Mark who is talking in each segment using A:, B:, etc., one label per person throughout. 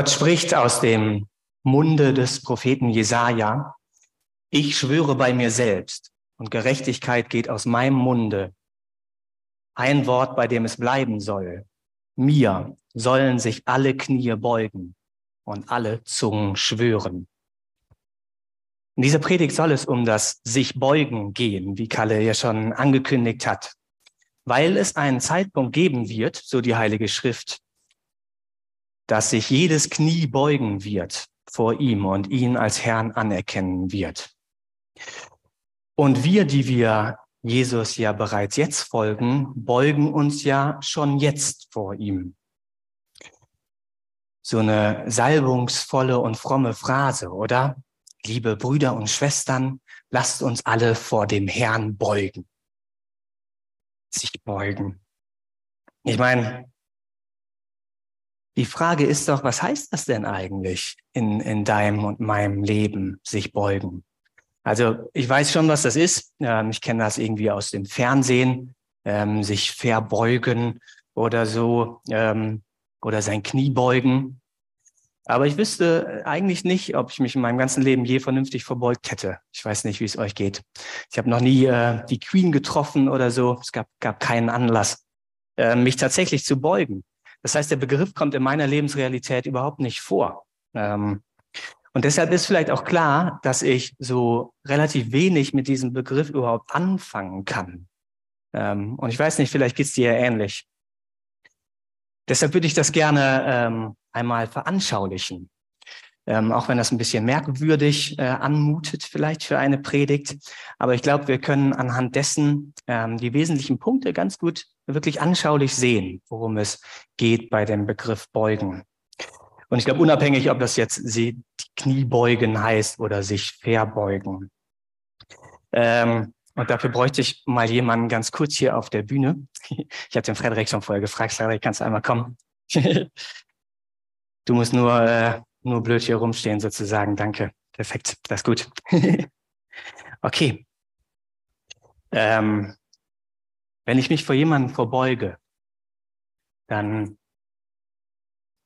A: Gott spricht aus dem Munde des Propheten Jesaja. Ich schwöre bei mir selbst und Gerechtigkeit geht aus meinem Munde. Ein Wort, bei dem es bleiben soll. Mir sollen sich alle Knie beugen und alle Zungen schwören. In dieser Predigt soll es um das sich beugen gehen, wie Kalle ja schon angekündigt hat, weil es einen Zeitpunkt geben wird, so die Heilige Schrift, dass sich jedes Knie beugen wird vor ihm und ihn als Herrn anerkennen wird. Und wir, die wir Jesus ja bereits jetzt folgen, beugen uns ja schon jetzt vor ihm. So eine salbungsvolle und fromme Phrase, oder? Liebe Brüder und Schwestern, lasst uns alle vor dem Herrn beugen. Sich beugen. Ich meine, die Frage ist doch, was heißt das denn eigentlich in, in deinem und meinem Leben, sich beugen? Also ich weiß schon, was das ist. Ähm, ich kenne das irgendwie aus dem Fernsehen, ähm, sich verbeugen oder so ähm, oder sein Knie beugen. Aber ich wüsste eigentlich nicht, ob ich mich in meinem ganzen Leben je vernünftig verbeugt hätte. Ich weiß nicht, wie es euch geht. Ich habe noch nie äh, die Queen getroffen oder so. Es gab, gab keinen Anlass, äh, mich tatsächlich zu beugen. Das heißt, der Begriff kommt in meiner Lebensrealität überhaupt nicht vor. Ähm, und deshalb ist vielleicht auch klar, dass ich so relativ wenig mit diesem Begriff überhaupt anfangen kann. Ähm, und ich weiß nicht, vielleicht geht's dir ähnlich. Deshalb würde ich das gerne ähm, einmal veranschaulichen. Ähm, auch wenn das ein bisschen merkwürdig äh, anmutet, vielleicht für eine Predigt. Aber ich glaube, wir können anhand dessen ähm, die wesentlichen Punkte ganz gut wirklich anschaulich sehen, worum es geht bei dem Begriff Beugen. Und ich glaube, unabhängig, ob das jetzt sie Kniebeugen heißt oder sich verbeugen. Ähm, und dafür bräuchte ich mal jemanden ganz kurz hier auf der Bühne. Ich habe den Frederik schon vorher gefragt. Frederik, kannst du einmal kommen? Du musst nur, äh, nur blöd hier rumstehen sozusagen. Danke. Perfekt. Das ist gut. okay. Ähm, wenn ich mich vor jemandem verbeuge, dann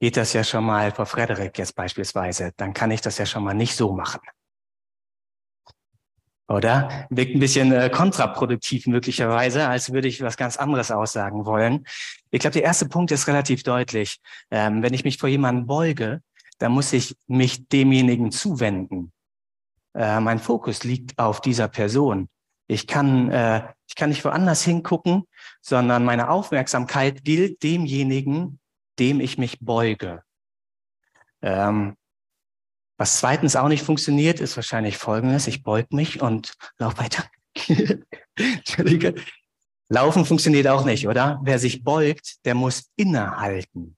A: geht das ja schon mal vor Frederik jetzt beispielsweise, dann kann ich das ja schon mal nicht so machen. Oder? Wirkt ein bisschen äh, kontraproduktiv möglicherweise, als würde ich was ganz anderes aussagen wollen. Ich glaube, der erste Punkt ist relativ deutlich. Ähm, wenn ich mich vor jemanden beuge, dann muss ich mich demjenigen zuwenden. Äh, mein Fokus liegt auf dieser Person. Ich kann, äh, ich kann nicht woanders hingucken, sondern meine Aufmerksamkeit gilt demjenigen, dem ich mich beuge. Ähm, was zweitens auch nicht funktioniert, ist wahrscheinlich folgendes. Ich beug mich und lauf weiter. Entschuldige. Laufen funktioniert auch nicht, oder? Wer sich beugt, der muss innehalten.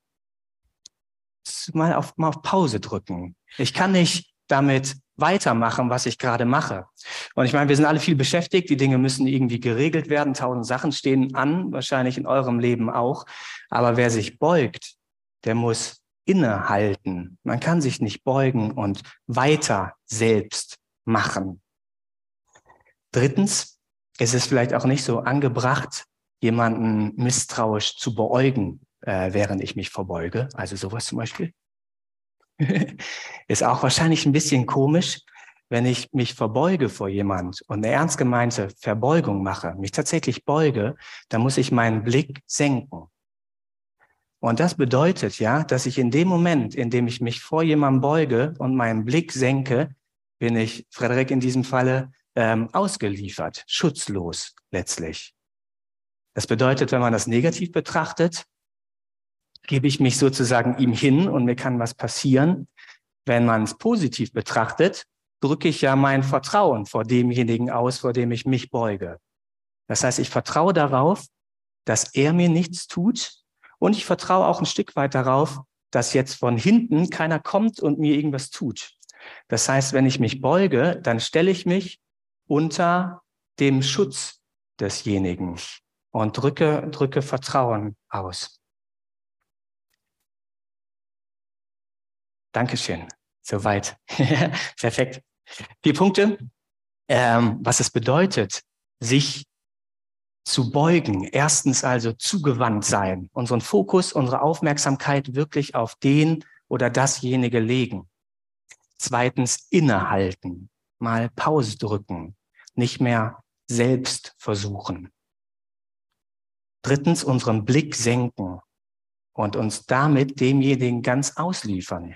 A: Mal auf, mal auf Pause drücken. Ich kann nicht damit weitermachen, was ich gerade mache. Und ich meine, wir sind alle viel beschäftigt, die Dinge müssen irgendwie geregelt werden, tausend Sachen stehen an, wahrscheinlich in eurem Leben auch. Aber wer sich beugt, der muss innehalten. Man kann sich nicht beugen und weiter selbst machen. Drittens ist es vielleicht auch nicht so angebracht, jemanden misstrauisch zu beäugen, äh, während ich mich verbeuge. Also sowas zum Beispiel. ist auch wahrscheinlich ein bisschen komisch, wenn ich mich verbeuge vor jemand und eine ernst gemeinte Verbeugung mache, mich tatsächlich beuge, dann muss ich meinen Blick senken. Und das bedeutet ja, dass ich in dem Moment, in dem ich mich vor jemandem beuge und meinen Blick senke, bin ich, Frederik in diesem Falle, ähm, ausgeliefert, schutzlos letztlich. Das bedeutet, wenn man das negativ betrachtet, gebe ich mich sozusagen ihm hin und mir kann was passieren. Wenn man es positiv betrachtet, drücke ich ja mein Vertrauen vor demjenigen aus, vor dem ich mich beuge. Das heißt, ich vertraue darauf, dass er mir nichts tut, und ich vertraue auch ein Stück weit darauf, dass jetzt von hinten keiner kommt und mir irgendwas tut. Das heißt, wenn ich mich beuge, dann stelle ich mich unter dem Schutz desjenigen und drücke, drücke Vertrauen aus. Dankeschön. Soweit. Perfekt. Vier Punkte. Ähm, was es bedeutet, sich zu beugen. Erstens also zugewandt sein, unseren Fokus, unsere Aufmerksamkeit wirklich auf den oder dasjenige legen. Zweitens innehalten, mal Pause drücken, nicht mehr selbst versuchen. Drittens unseren Blick senken und uns damit demjenigen ganz ausliefern.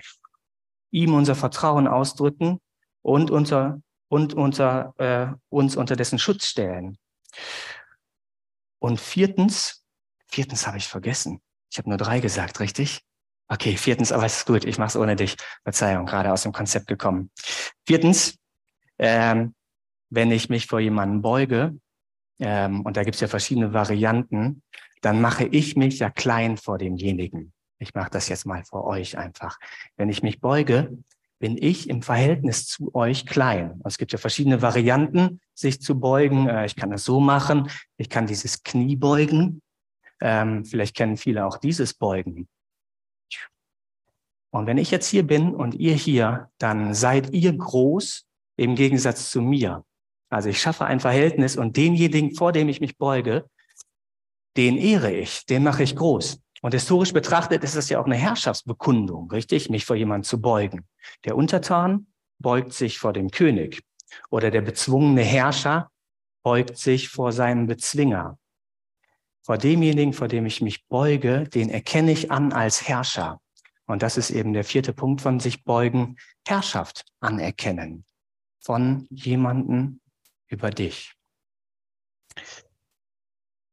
A: Ihm unser Vertrauen ausdrücken und unter, und unter, äh, uns unter dessen Schutz stellen. Und viertens, viertens habe ich vergessen. Ich habe nur drei gesagt, richtig? Okay, viertens, aber es ist gut, ich mache es ohne dich. Verzeihung, gerade aus dem Konzept gekommen. Viertens, ähm, wenn ich mich vor jemanden beuge, ähm, und da gibt es ja verschiedene Varianten, dann mache ich mich ja klein vor demjenigen. Ich mache das jetzt mal vor euch einfach. Wenn ich mich beuge, bin ich im Verhältnis zu euch klein. Es gibt ja verschiedene Varianten, sich zu beugen. Äh, ich kann das so machen. Ich kann dieses Knie beugen. Ähm, vielleicht kennen viele auch dieses Beugen. Und wenn ich jetzt hier bin und ihr hier, dann seid ihr groß im Gegensatz zu mir. Also ich schaffe ein Verhältnis und denjenigen, vor dem ich mich beuge, den ehre ich, den mache ich groß. Und historisch betrachtet ist es ja auch eine Herrschaftsbekundung, richtig, mich vor jemandem zu beugen. Der Untertan beugt sich vor dem König oder der bezwungene Herrscher beugt sich vor seinem Bezwinger. Vor demjenigen, vor dem ich mich beuge, den erkenne ich an als Herrscher. Und das ist eben der vierte Punkt von sich beugen, Herrschaft anerkennen von jemanden über dich.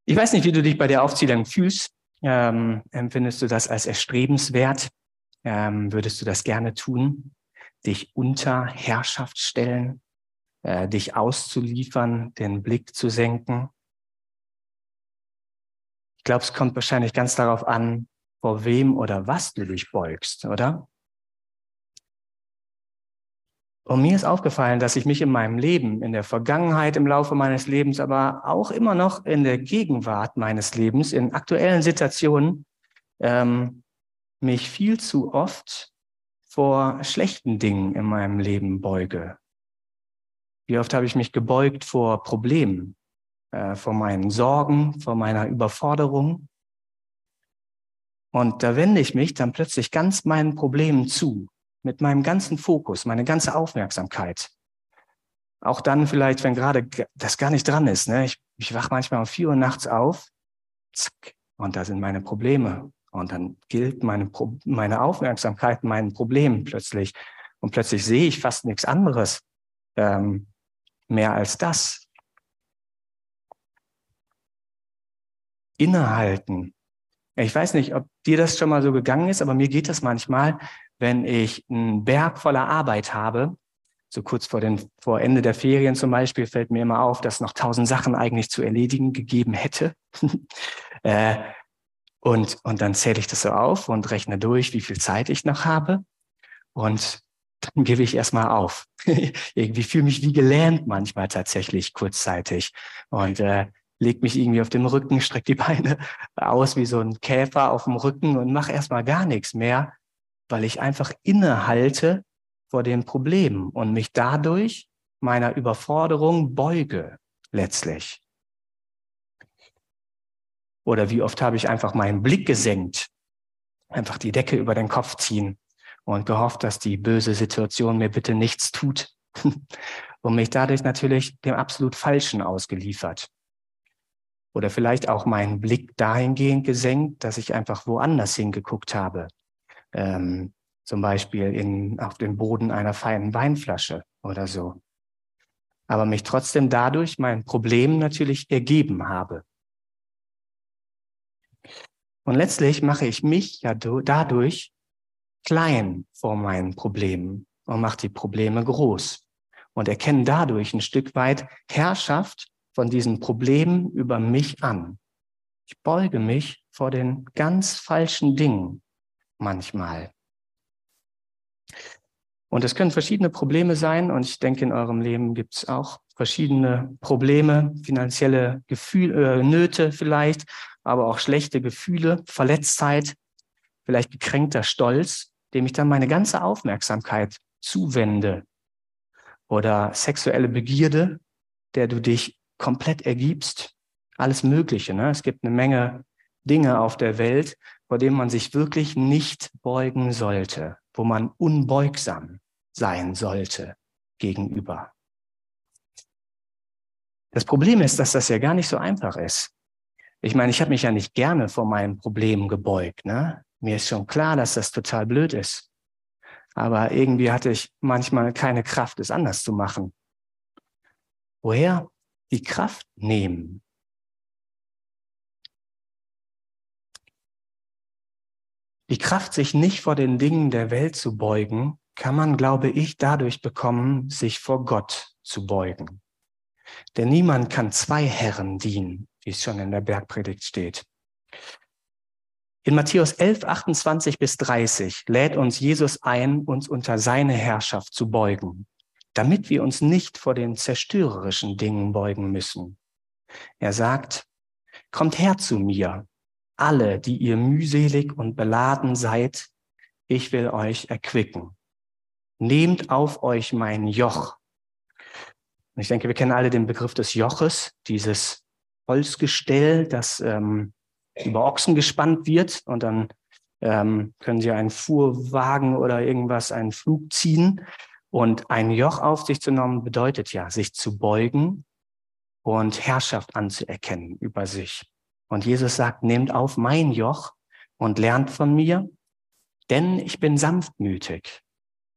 A: Ich weiß nicht, wie du dich bei der Aufzählung fühlst. Ähm, empfindest du das als erstrebenswert? Ähm, würdest du das gerne tun? Dich unter Herrschaft stellen, äh, dich auszuliefern, den Blick zu senken? Ich glaube, es kommt wahrscheinlich ganz darauf an, vor wem oder was du dich beugst, oder? Und mir ist aufgefallen, dass ich mich in meinem Leben, in der Vergangenheit, im Laufe meines Lebens, aber auch immer noch in der Gegenwart meines Lebens, in aktuellen Situationen, ähm, mich viel zu oft vor schlechten Dingen in meinem Leben beuge. Wie oft habe ich mich gebeugt vor Problemen, äh, vor meinen Sorgen, vor meiner Überforderung. Und da wende ich mich dann plötzlich ganz meinen Problemen zu mit meinem ganzen Fokus, meine ganze Aufmerksamkeit. Auch dann vielleicht, wenn gerade das gar nicht dran ist. Ne? Ich, ich wach manchmal um vier Uhr nachts auf, zack, und da sind meine Probleme. Und dann gilt meine, meine Aufmerksamkeit meinen Problemen plötzlich. Und plötzlich sehe ich fast nichts anderes ähm, mehr als das. Innehalten. Ich weiß nicht, ob dir das schon mal so gegangen ist, aber mir geht das manchmal, wenn ich einen Berg voller Arbeit habe, so kurz vor, den, vor Ende der Ferien zum Beispiel, fällt mir immer auf, dass noch tausend Sachen eigentlich zu erledigen gegeben hätte. äh, und, und dann zähle ich das so auf und rechne durch, wie viel Zeit ich noch habe. Und dann gebe ich erstmal auf. irgendwie fühle mich wie gelähmt manchmal tatsächlich kurzzeitig. Und äh, leg mich irgendwie auf den Rücken, streck die Beine aus wie so ein Käfer auf dem Rücken und mache erstmal gar nichts mehr, weil ich einfach innehalte vor den Problemen und mich dadurch meiner Überforderung beuge letztlich. Oder wie oft habe ich einfach meinen Blick gesenkt, einfach die Decke über den Kopf ziehen und gehofft, dass die böse Situation mir bitte nichts tut und mich dadurch natürlich dem absolut Falschen ausgeliefert. Oder vielleicht auch meinen Blick dahingehend gesenkt, dass ich einfach woanders hingeguckt habe, ähm, zum Beispiel in, auf den Boden einer feinen Weinflasche oder so. Aber mich trotzdem dadurch mein Problem natürlich ergeben habe. Und letztlich mache ich mich ja dadurch klein vor meinen Problemen und mache die Probleme groß und erkenne dadurch ein Stück weit Herrschaft von diesen Problemen über mich an. Ich beuge mich vor den ganz falschen Dingen manchmal. Und es können verschiedene Probleme sein und ich denke, in eurem Leben gibt es auch verschiedene Probleme, finanzielle Gefühle, äh, Nöte vielleicht, aber auch schlechte Gefühle, Verletztheit, vielleicht gekränkter Stolz, dem ich dann meine ganze Aufmerksamkeit zuwende. Oder sexuelle Begierde, der du dich komplett ergibst. Alles Mögliche. Ne? Es gibt eine Menge Dinge auf der Welt, vor denen man sich wirklich nicht beugen sollte, wo man unbeugsam sein sollte gegenüber. Das Problem ist, dass das ja gar nicht so einfach ist. Ich meine, ich habe mich ja nicht gerne vor meinen Problemen gebeugt. Ne? Mir ist schon klar, dass das total blöd ist. Aber irgendwie hatte ich manchmal keine Kraft, es anders zu machen. Woher die Kraft nehmen? Die Kraft, sich nicht vor den Dingen der Welt zu beugen, kann man, glaube ich, dadurch bekommen, sich vor Gott zu beugen. Denn niemand kann zwei Herren dienen, wie es schon in der Bergpredigt steht. In Matthäus 11, 28 bis 30 lädt uns Jesus ein, uns unter seine Herrschaft zu beugen, damit wir uns nicht vor den zerstörerischen Dingen beugen müssen. Er sagt, kommt her zu mir, alle, die ihr mühselig und beladen seid, ich will euch erquicken. Nehmt auf euch mein Joch. Und ich denke, wir kennen alle den Begriff des Joches, dieses Holzgestell, das ähm, über Ochsen gespannt wird und dann ähm, können sie einen Fuhrwagen oder irgendwas, einen Flug ziehen. Und ein Joch auf sich zu nehmen bedeutet ja, sich zu beugen und Herrschaft anzuerkennen über sich. Und Jesus sagt, nehmt auf mein Joch und lernt von mir, denn ich bin sanftmütig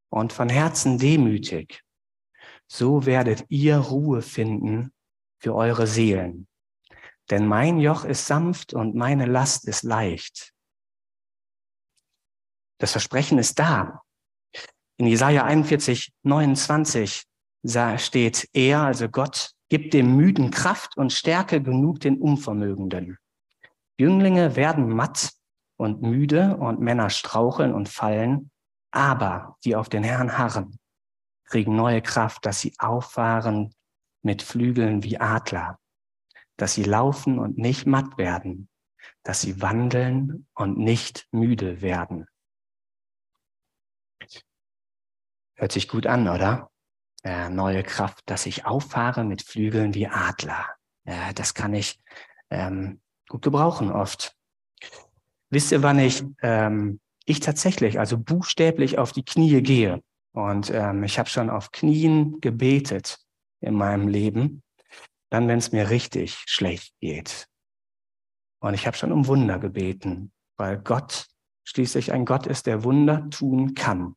A: und von Herzen demütig. So werdet ihr Ruhe finden für eure Seelen. Denn mein Joch ist sanft und meine Last ist leicht. Das Versprechen ist da. In Jesaja 41, 29 steht er, also Gott, gibt dem Müden Kraft und Stärke genug den Unvermögenden. Jünglinge werden matt und müde und Männer straucheln und fallen, aber die auf den Herrn harren, kriegen neue Kraft, dass sie auffahren mit Flügeln wie Adler dass sie laufen und nicht matt werden, dass sie wandeln und nicht müde werden. Hört sich gut an, oder? Äh, neue Kraft, dass ich auffahre mit Flügeln wie Adler. Äh, das kann ich ähm, gut gebrauchen oft. Wisst ihr, wann ich, ähm, ich tatsächlich, also buchstäblich auf die Knie gehe? Und ähm, ich habe schon auf Knien gebetet in meinem Leben dann, wenn es mir richtig schlecht geht. Und ich habe schon um Wunder gebeten, weil Gott schließlich ein Gott ist, der Wunder tun kann.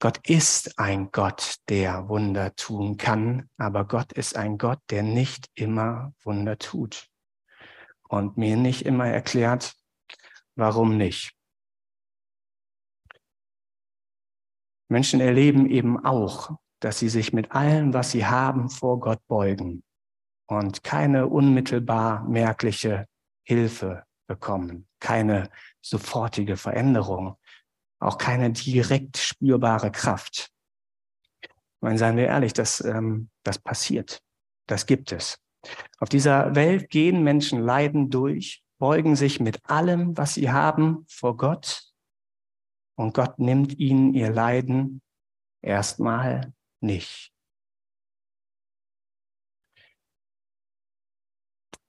A: Gott ist ein Gott, der Wunder tun kann, aber Gott ist ein Gott, der nicht immer Wunder tut und mir nicht immer erklärt, warum nicht. Menschen erleben eben auch, dass sie sich mit allem, was sie haben, vor Gott beugen und keine unmittelbar merkliche Hilfe bekommen, keine sofortige Veränderung, auch keine direkt spürbare Kraft. Ich meine, seien wir ehrlich, das, ähm, das passiert, das gibt es. Auf dieser Welt gehen Menschen Leiden durch, beugen sich mit allem, was sie haben, vor Gott und Gott nimmt ihnen ihr Leiden erstmal nicht.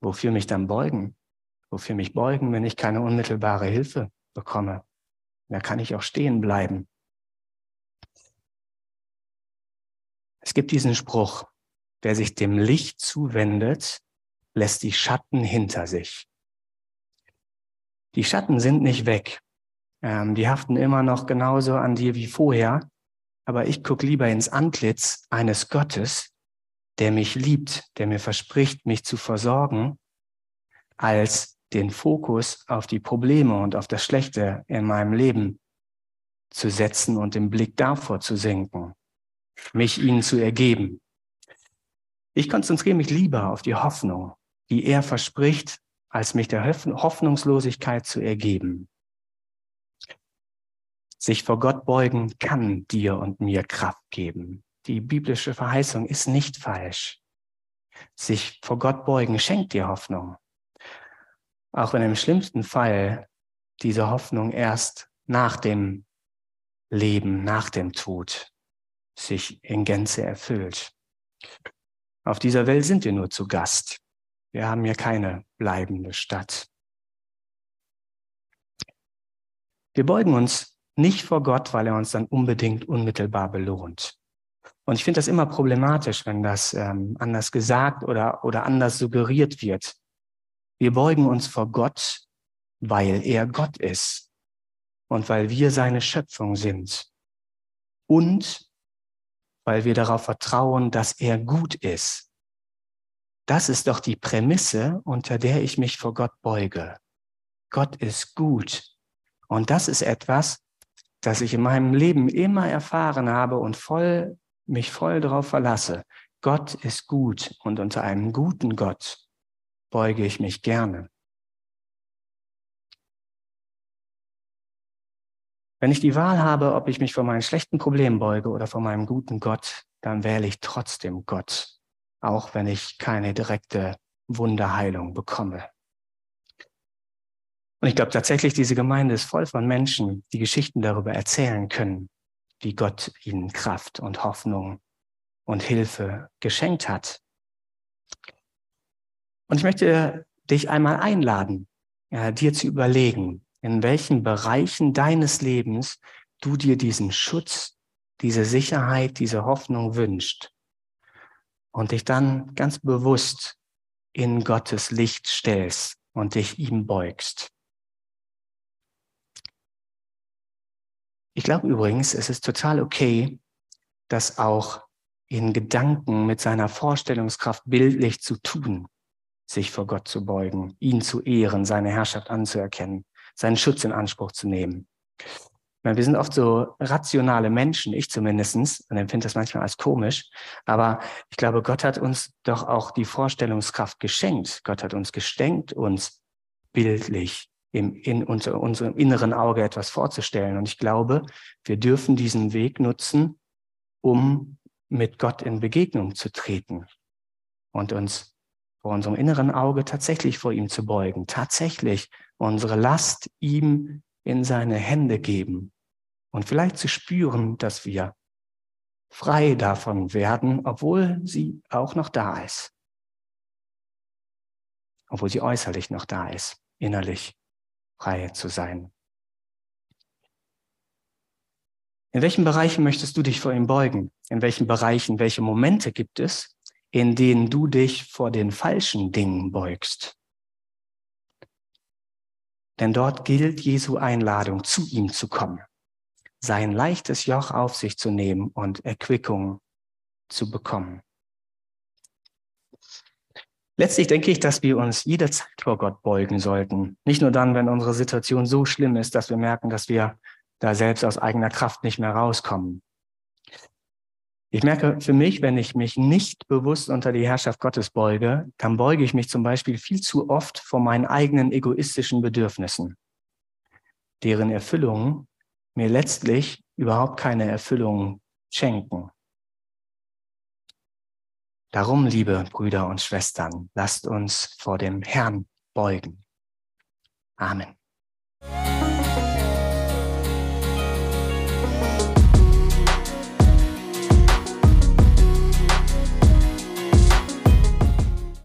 A: Wofür mich dann beugen? Wofür mich beugen, wenn ich keine unmittelbare Hilfe bekomme? Da kann ich auch stehen bleiben. Es gibt diesen Spruch, wer sich dem Licht zuwendet, lässt die Schatten hinter sich. Die Schatten sind nicht weg. Ähm, die haften immer noch genauso an dir wie vorher aber ich gucke lieber ins Antlitz eines Gottes, der mich liebt, der mir verspricht, mich zu versorgen, als den Fokus auf die Probleme und auf das Schlechte in meinem Leben zu setzen und den Blick davor zu senken, mich ihnen zu ergeben. Ich konzentriere mich lieber auf die Hoffnung, die er verspricht, als mich der Hoffnungslosigkeit zu ergeben. Sich vor Gott beugen kann dir und mir Kraft geben. Die biblische Verheißung ist nicht falsch. Sich vor Gott beugen schenkt dir Hoffnung. Auch wenn im schlimmsten Fall diese Hoffnung erst nach dem Leben, nach dem Tod sich in Gänze erfüllt. Auf dieser Welt sind wir nur zu Gast. Wir haben hier keine bleibende Stadt. Wir beugen uns nicht vor Gott, weil er uns dann unbedingt unmittelbar belohnt. Und ich finde das immer problematisch, wenn das ähm, anders gesagt oder, oder anders suggeriert wird. Wir beugen uns vor Gott, weil er Gott ist und weil wir seine Schöpfung sind. Und weil wir darauf vertrauen, dass er gut ist. Das ist doch die Prämisse, unter der ich mich vor Gott beuge. Gott ist gut. Und das ist etwas, das ich in meinem Leben immer erfahren habe und voll mich voll darauf verlasse, Gott ist gut und unter einem guten Gott beuge ich mich gerne. Wenn ich die Wahl habe, ob ich mich vor meinen schlechten Problemen beuge oder vor meinem guten Gott, dann wähle ich trotzdem Gott, auch wenn ich keine direkte Wunderheilung bekomme. Und ich glaube tatsächlich, diese Gemeinde ist voll von Menschen, die Geschichten darüber erzählen können, wie Gott ihnen Kraft und Hoffnung und Hilfe geschenkt hat. Und ich möchte dich einmal einladen, ja, dir zu überlegen, in welchen Bereichen deines Lebens du dir diesen Schutz, diese Sicherheit, diese Hoffnung wünscht. Und dich dann ganz bewusst in Gottes Licht stellst und dich ihm beugst. Ich glaube übrigens, es ist total okay, das auch in Gedanken mit seiner Vorstellungskraft bildlich zu tun, sich vor Gott zu beugen, ihn zu ehren, seine Herrschaft anzuerkennen, seinen Schutz in Anspruch zu nehmen. Meine, wir sind oft so rationale Menschen, ich zumindestens, und empfinde das manchmal als komisch. Aber ich glaube, Gott hat uns doch auch die Vorstellungskraft geschenkt. Gott hat uns geschenkt, uns bildlich im, in unser, unserem inneren Auge etwas vorzustellen. Und ich glaube, wir dürfen diesen Weg nutzen, um mit Gott in Begegnung zu treten und uns vor unserem inneren Auge tatsächlich vor ihm zu beugen, tatsächlich unsere Last ihm in seine Hände geben und vielleicht zu spüren, dass wir frei davon werden, obwohl sie auch noch da ist, obwohl sie äußerlich noch da ist, innerlich frei zu sein. In welchen Bereichen möchtest du dich vor ihm beugen? In welchen Bereichen, welche Momente gibt es, in denen du dich vor den falschen Dingen beugst? Denn dort gilt Jesu Einladung, zu ihm zu kommen, sein leichtes Joch auf sich zu nehmen und Erquickung zu bekommen. Letztlich denke ich, dass wir uns jederzeit vor Gott beugen sollten. Nicht nur dann, wenn unsere Situation so schlimm ist, dass wir merken, dass wir da selbst aus eigener Kraft nicht mehr rauskommen. Ich merke für mich, wenn ich mich nicht bewusst unter die Herrschaft Gottes beuge, dann beuge ich mich zum Beispiel viel zu oft vor meinen eigenen egoistischen Bedürfnissen, deren Erfüllung mir letztlich überhaupt keine Erfüllung schenken. Darum, liebe Brüder und Schwestern, lasst uns vor dem Herrn beugen. Amen.